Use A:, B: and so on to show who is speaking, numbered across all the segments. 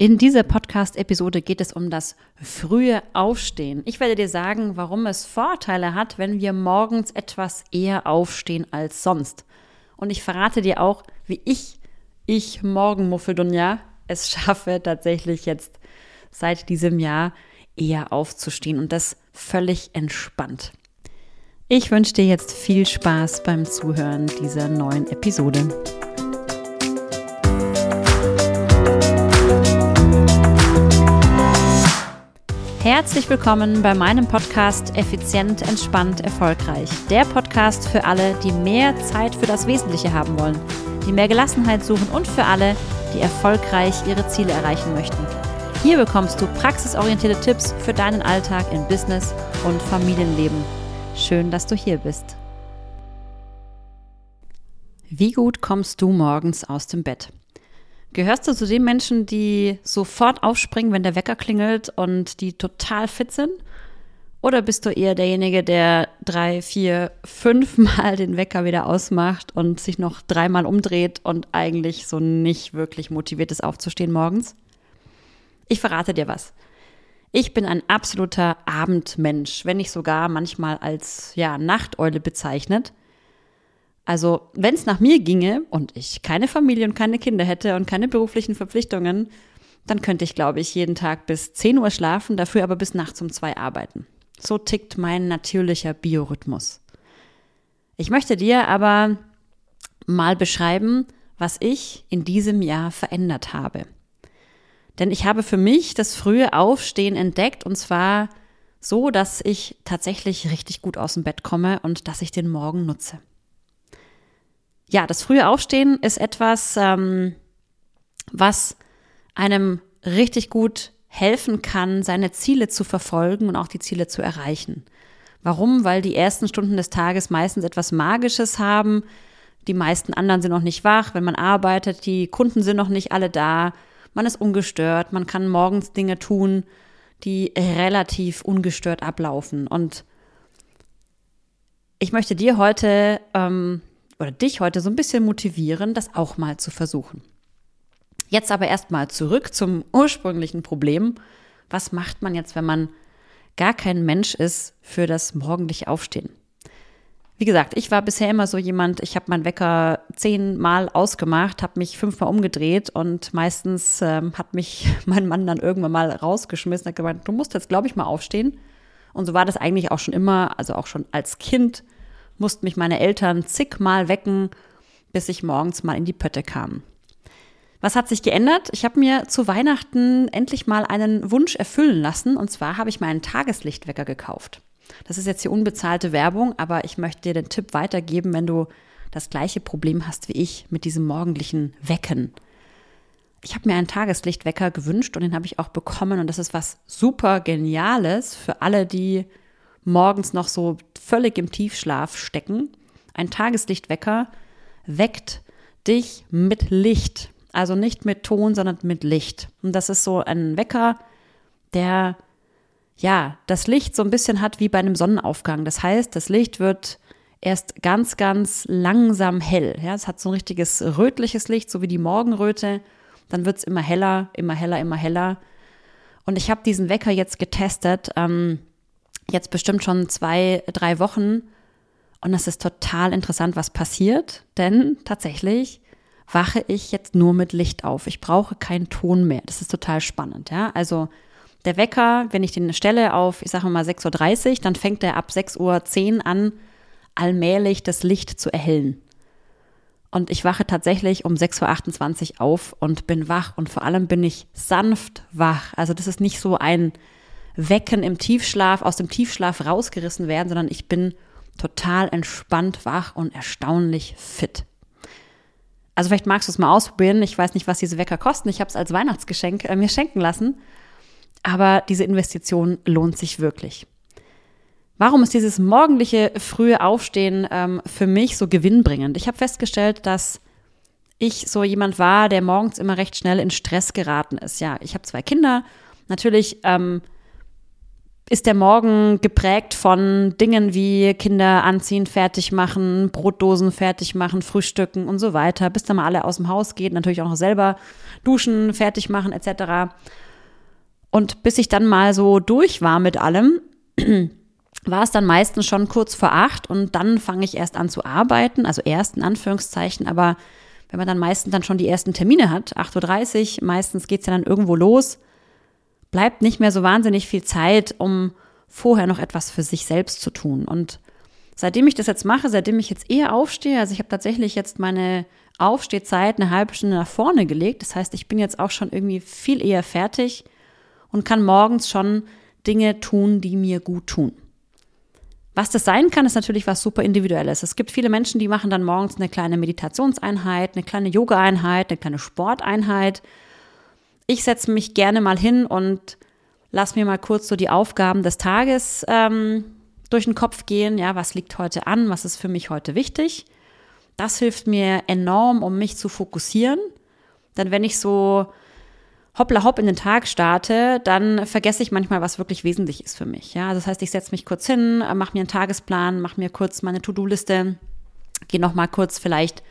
A: In dieser Podcast-Episode geht es um das frühe Aufstehen. Ich werde dir sagen, warum es Vorteile hat, wenn wir morgens etwas eher aufstehen als sonst. Und ich verrate dir auch, wie ich, ich Morgenmuffeldunja, es schaffe, tatsächlich jetzt seit diesem Jahr eher aufzustehen und das völlig entspannt. Ich wünsche dir jetzt viel Spaß beim Zuhören dieser neuen Episode. Herzlich willkommen bei meinem Podcast Effizient, entspannt, erfolgreich. Der Podcast für alle, die mehr Zeit für das Wesentliche haben wollen, die mehr Gelassenheit suchen und für alle, die erfolgreich ihre Ziele erreichen möchten. Hier bekommst du praxisorientierte Tipps für deinen Alltag in Business und Familienleben. Schön, dass du hier bist. Wie gut kommst du morgens aus dem Bett? Gehörst du zu den Menschen, die sofort aufspringen, wenn der Wecker klingelt und die total fit sind? Oder bist du eher derjenige, der drei, vier, fünf Mal den Wecker wieder ausmacht und sich noch dreimal umdreht und eigentlich so nicht wirklich motiviert ist, aufzustehen morgens? Ich verrate dir was. Ich bin ein absoluter Abendmensch, wenn nicht sogar manchmal als ja, Nachteule bezeichnet. Also, wenn es nach mir ginge und ich keine Familie und keine Kinder hätte und keine beruflichen Verpflichtungen, dann könnte ich, glaube ich, jeden Tag bis 10 Uhr schlafen, dafür aber bis nachts um zwei arbeiten. So tickt mein natürlicher Biorhythmus. Ich möchte dir aber mal beschreiben, was ich in diesem Jahr verändert habe. Denn ich habe für mich das frühe Aufstehen entdeckt und zwar so, dass ich tatsächlich richtig gut aus dem Bett komme und dass ich den Morgen nutze. Ja, das frühe Aufstehen ist etwas, ähm, was einem richtig gut helfen kann, seine Ziele zu verfolgen und auch die Ziele zu erreichen. Warum? Weil die ersten Stunden des Tages meistens etwas Magisches haben. Die meisten anderen sind noch nicht wach, wenn man arbeitet. Die Kunden sind noch nicht alle da. Man ist ungestört. Man kann morgens Dinge tun, die relativ ungestört ablaufen. Und ich möchte dir heute ähm, oder dich heute so ein bisschen motivieren, das auch mal zu versuchen. Jetzt aber erstmal zurück zum ursprünglichen Problem. Was macht man jetzt, wenn man gar kein Mensch ist für das morgendliche Aufstehen? Wie gesagt, ich war bisher immer so jemand, ich habe meinen Wecker zehnmal ausgemacht, habe mich fünfmal umgedreht und meistens ähm, hat mich mein Mann dann irgendwann mal rausgeschmissen, hat gemeint, du musst jetzt, glaube ich, mal aufstehen. Und so war das eigentlich auch schon immer, also auch schon als Kind mussten mich meine Eltern zigmal wecken, bis ich morgens mal in die Pötte kam. Was hat sich geändert? Ich habe mir zu Weihnachten endlich mal einen Wunsch erfüllen lassen. Und zwar habe ich mir einen Tageslichtwecker gekauft. Das ist jetzt hier unbezahlte Werbung, aber ich möchte dir den Tipp weitergeben, wenn du das gleiche Problem hast wie ich mit diesem morgendlichen Wecken. Ich habe mir einen Tageslichtwecker gewünscht und den habe ich auch bekommen. Und das ist was super Geniales für alle, die morgens noch so völlig im Tiefschlaf stecken. Ein Tageslichtwecker weckt dich mit Licht. Also nicht mit Ton, sondern mit Licht. Und das ist so ein Wecker, der ja das Licht so ein bisschen hat wie bei einem Sonnenaufgang. Das heißt, das Licht wird erst ganz, ganz langsam hell. Ja, es hat so ein richtiges rötliches Licht, so wie die Morgenröte. Dann wird es immer heller, immer heller, immer heller. Und ich habe diesen Wecker jetzt getestet. Ähm, jetzt bestimmt schon zwei, drei Wochen. Und es ist total interessant, was passiert, denn tatsächlich wache ich jetzt nur mit Licht auf. Ich brauche keinen Ton mehr. Das ist total spannend, ja. Also der Wecker, wenn ich den stelle auf, ich sage mal 6.30 Uhr, dann fängt er ab 6.10 Uhr an, allmählich das Licht zu erhellen. Und ich wache tatsächlich um 6.28 Uhr auf und bin wach und vor allem bin ich sanft wach. Also das ist nicht so ein Wecken im Tiefschlaf, aus dem Tiefschlaf rausgerissen werden, sondern ich bin total entspannt, wach und erstaunlich fit. Also vielleicht magst du es mal ausprobieren. Ich weiß nicht, was diese Wecker kosten. Ich habe es als Weihnachtsgeschenk äh, mir schenken lassen. Aber diese Investition lohnt sich wirklich. Warum ist dieses morgendliche frühe Aufstehen ähm, für mich so gewinnbringend? Ich habe festgestellt, dass ich so jemand war, der morgens immer recht schnell in Stress geraten ist. Ja, ich habe zwei Kinder. Natürlich ähm, ist der Morgen geprägt von Dingen wie Kinder anziehen, fertig machen, Brotdosen fertig machen, frühstücken und so weiter, bis dann mal alle aus dem Haus geht, natürlich auch noch selber duschen, fertig machen etc. Und bis ich dann mal so durch war mit allem, war es dann meistens schon kurz vor acht und dann fange ich erst an zu arbeiten, also erst in Anführungszeichen, aber wenn man dann meistens dann schon die ersten Termine hat, 8.30 Uhr, meistens geht es ja dann irgendwo los, bleibt nicht mehr so wahnsinnig viel Zeit, um vorher noch etwas für sich selbst zu tun. Und seitdem ich das jetzt mache, seitdem ich jetzt eher aufstehe, also ich habe tatsächlich jetzt meine Aufstehzeit eine halbe Stunde nach vorne gelegt, das heißt, ich bin jetzt auch schon irgendwie viel eher fertig und kann morgens schon Dinge tun, die mir gut tun. Was das sein kann, ist natürlich was super Individuelles. Es gibt viele Menschen, die machen dann morgens eine kleine Meditationseinheit, eine kleine Yoga-Einheit, eine kleine Sporteinheit. Ich setze mich gerne mal hin und lass mir mal kurz so die Aufgaben des Tages ähm, durch den Kopf gehen. Ja, was liegt heute an? Was ist für mich heute wichtig? Das hilft mir enorm, um mich zu fokussieren. Denn wenn ich so hoppla hopp in den Tag starte, dann vergesse ich manchmal, was wirklich wesentlich ist für mich. Ja, das heißt, ich setze mich kurz hin, mache mir einen Tagesplan, mache mir kurz meine To-Do-Liste, gehe noch mal kurz vielleicht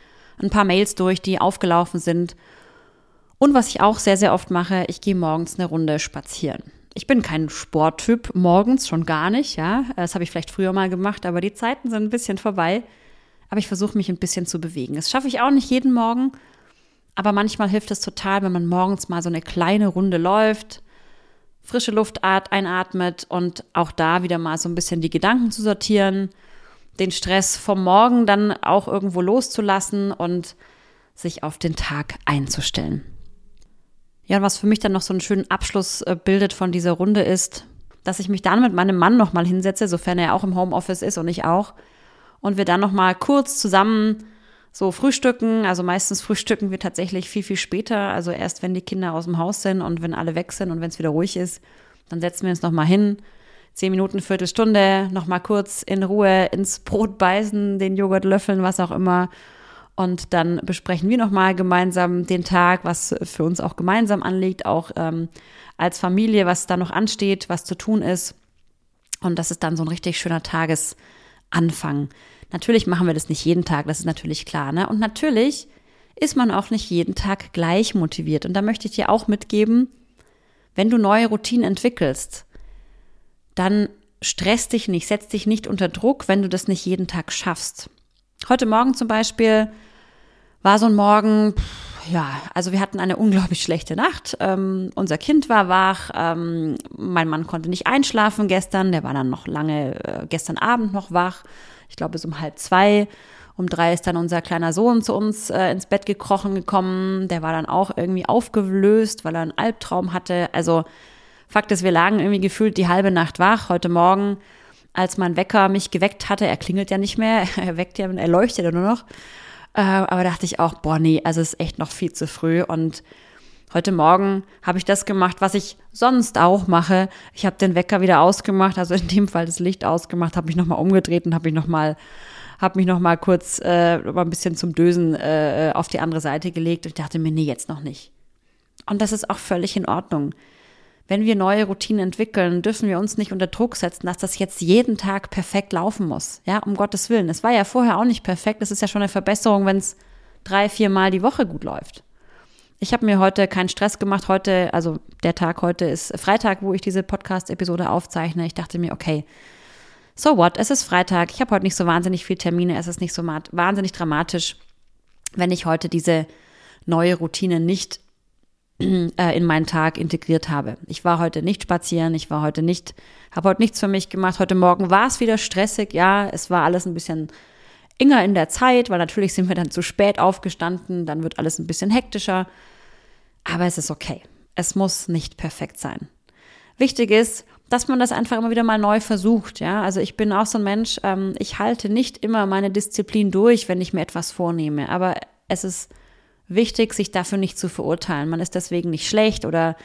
A: ein paar Mails durch, die aufgelaufen sind. Und was ich auch sehr, sehr oft mache, ich gehe morgens eine Runde spazieren. Ich bin kein Sporttyp, morgens schon gar nicht, ja. Das habe ich vielleicht früher mal gemacht, aber die Zeiten sind ein bisschen vorbei. Aber ich versuche mich ein bisschen zu bewegen. Das schaffe ich auch nicht jeden Morgen, aber manchmal hilft es total, wenn man morgens mal so eine kleine Runde läuft, frische Luft einatmet und auch da wieder mal so ein bisschen die Gedanken zu sortieren, den Stress vom Morgen dann auch irgendwo loszulassen und sich auf den Tag einzustellen. Ja, was für mich dann noch so einen schönen Abschluss äh, bildet von dieser Runde ist, dass ich mich dann mit meinem Mann nochmal hinsetze, sofern er auch im Homeoffice ist und ich auch, und wir dann nochmal kurz zusammen so frühstücken. Also meistens frühstücken wir tatsächlich viel, viel später. Also erst, wenn die Kinder aus dem Haus sind und wenn alle weg sind und wenn es wieder ruhig ist, dann setzen wir uns nochmal hin. Zehn Minuten, Viertelstunde, nochmal kurz in Ruhe ins Brot beißen, den Joghurt löffeln, was auch immer. Und dann besprechen wir nochmal gemeinsam den Tag, was für uns auch gemeinsam anliegt, auch ähm, als Familie, was da noch ansteht, was zu tun ist. Und das ist dann so ein richtig schöner Tagesanfang. Natürlich machen wir das nicht jeden Tag, das ist natürlich klar. Ne? Und natürlich ist man auch nicht jeden Tag gleich motiviert. Und da möchte ich dir auch mitgeben, wenn du neue Routinen entwickelst, dann stress dich nicht, setz dich nicht unter Druck, wenn du das nicht jeden Tag schaffst. Heute Morgen zum Beispiel war so ein Morgen, ja, also wir hatten eine unglaublich schlechte Nacht. Ähm, unser Kind war wach, ähm, mein Mann konnte nicht einschlafen gestern, der war dann noch lange äh, gestern Abend noch wach ich glaube, bis um halb zwei. Um drei ist dann unser kleiner Sohn zu uns äh, ins Bett gekrochen gekommen. Der war dann auch irgendwie aufgelöst, weil er einen Albtraum hatte. Also Fakt ist, wir lagen irgendwie gefühlt die halbe Nacht wach. Heute Morgen, als mein Wecker mich geweckt hatte, er klingelt ja nicht mehr, er weckt ja, er leuchtet ja nur noch. Äh, aber dachte ich auch, boah, nee, also es ist echt noch viel zu früh und Heute Morgen habe ich das gemacht, was ich sonst auch mache. Ich habe den Wecker wieder ausgemacht, also in dem Fall das Licht ausgemacht, habe mich nochmal umgedreht und habe mich nochmal habe mich noch kurz äh, mal ein bisschen zum Dösen äh, auf die andere Seite gelegt und ich dachte mir, nee, jetzt noch nicht. Und das ist auch völlig in Ordnung. Wenn wir neue Routinen entwickeln, dürfen wir uns nicht unter Druck setzen, dass das jetzt jeden Tag perfekt laufen muss. Ja, um Gottes Willen. Es war ja vorher auch nicht perfekt. Es ist ja schon eine Verbesserung, wenn es drei, vier Mal die Woche gut läuft. Ich habe mir heute keinen Stress gemacht. Heute, also der Tag heute ist Freitag, wo ich diese Podcast-Episode aufzeichne. Ich dachte mir, okay, so what? Es ist Freitag. Ich habe heute nicht so wahnsinnig viele Termine. Es ist nicht so wahnsinnig dramatisch, wenn ich heute diese neue Routine nicht in meinen Tag integriert habe. Ich war heute nicht spazieren. Ich war heute nicht, habe heute nichts für mich gemacht. Heute Morgen war es wieder stressig. Ja, es war alles ein bisschen enger in der Zeit, weil natürlich sind wir dann zu spät aufgestanden, dann wird alles ein bisschen hektischer. Aber es ist okay. Es muss nicht perfekt sein. Wichtig ist, dass man das einfach immer wieder mal neu versucht. Ja, also ich bin auch so ein Mensch. Ähm, ich halte nicht immer meine Disziplin durch, wenn ich mir etwas vornehme. Aber es ist wichtig, sich dafür nicht zu verurteilen. Man ist deswegen nicht schlecht oder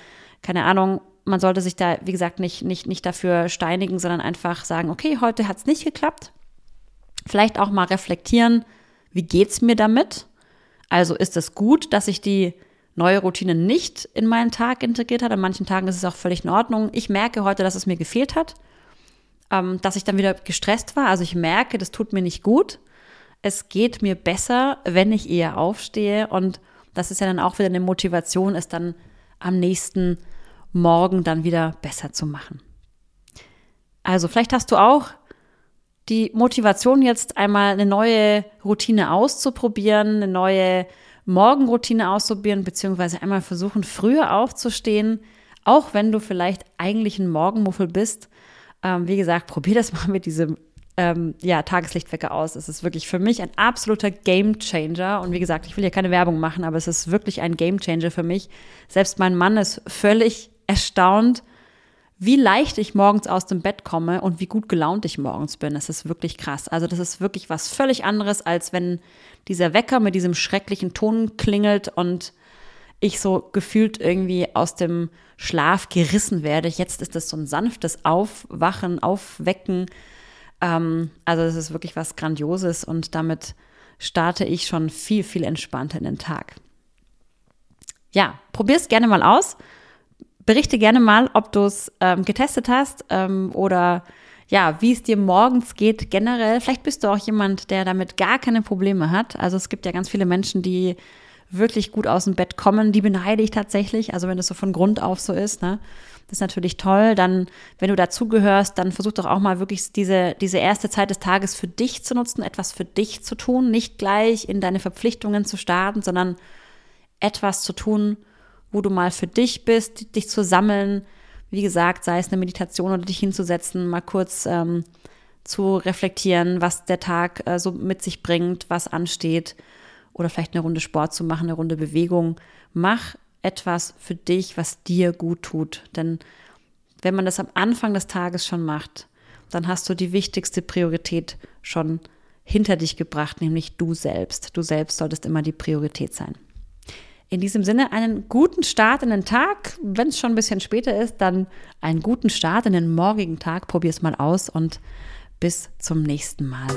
A: keine Ahnung. Man sollte sich da, wie gesagt, nicht, nicht, nicht dafür steinigen, sondern einfach sagen, okay, heute hat es nicht geklappt. Vielleicht auch mal reflektieren, wie geht's mir damit? Also ist es gut, dass ich die neue Routine nicht in meinen Tag integriert hat. An manchen Tagen ist es auch völlig in Ordnung. Ich merke heute, dass es mir gefehlt hat, ähm, dass ich dann wieder gestresst war. Also ich merke, das tut mir nicht gut. Es geht mir besser, wenn ich eher aufstehe. Und das ist ja dann auch wieder eine Motivation, es dann am nächsten Morgen dann wieder besser zu machen. Also vielleicht hast du auch die Motivation jetzt einmal eine neue Routine auszuprobieren, eine neue Morgenroutine ausprobieren, beziehungsweise einmal versuchen, früher aufzustehen, auch wenn du vielleicht eigentlich ein Morgenmuffel bist. Ähm, wie gesagt, probier das mal mit diesem ähm, ja, Tageslichtwecker aus. Es ist wirklich für mich ein absoluter Game Changer. Und wie gesagt, ich will hier keine Werbung machen, aber es ist wirklich ein Game Changer für mich. Selbst mein Mann ist völlig erstaunt, wie leicht ich morgens aus dem Bett komme und wie gut gelaunt ich morgens bin. Das ist wirklich krass. Also das ist wirklich was völlig anderes, als wenn dieser Wecker mit diesem schrecklichen Ton klingelt und ich so gefühlt irgendwie aus dem Schlaf gerissen werde. Jetzt ist das so ein sanftes Aufwachen, Aufwecken. Ähm, also das ist wirklich was Grandioses und damit starte ich schon viel, viel entspannter in den Tag. Ja, probier's gerne mal aus berichte gerne mal, ob du es ähm, getestet hast ähm, oder ja, wie es dir morgens geht generell. Vielleicht bist du auch jemand, der damit gar keine Probleme hat. Also es gibt ja ganz viele Menschen, die wirklich gut aus dem Bett kommen. Die beneide ich tatsächlich. Also wenn das so von Grund auf so ist, ne? Das ist natürlich toll. Dann, wenn du dazugehörst, dann versuch doch auch mal wirklich diese, diese erste Zeit des Tages für dich zu nutzen, etwas für dich zu tun, nicht gleich in deine Verpflichtungen zu starten, sondern etwas zu tun, wo du mal für dich bist, dich zu sammeln. Wie gesagt, sei es eine Meditation oder dich hinzusetzen, mal kurz ähm, zu reflektieren, was der Tag äh, so mit sich bringt, was ansteht. Oder vielleicht eine Runde Sport zu machen, eine Runde Bewegung. Mach etwas für dich, was dir gut tut. Denn wenn man das am Anfang des Tages schon macht, dann hast du die wichtigste Priorität schon hinter dich gebracht, nämlich du selbst. Du selbst solltest immer die Priorität sein. In diesem Sinne einen guten Start in den Tag. Wenn es schon ein bisschen später ist, dann einen guten Start in den morgigen Tag. Probier es mal aus und bis zum nächsten Mal.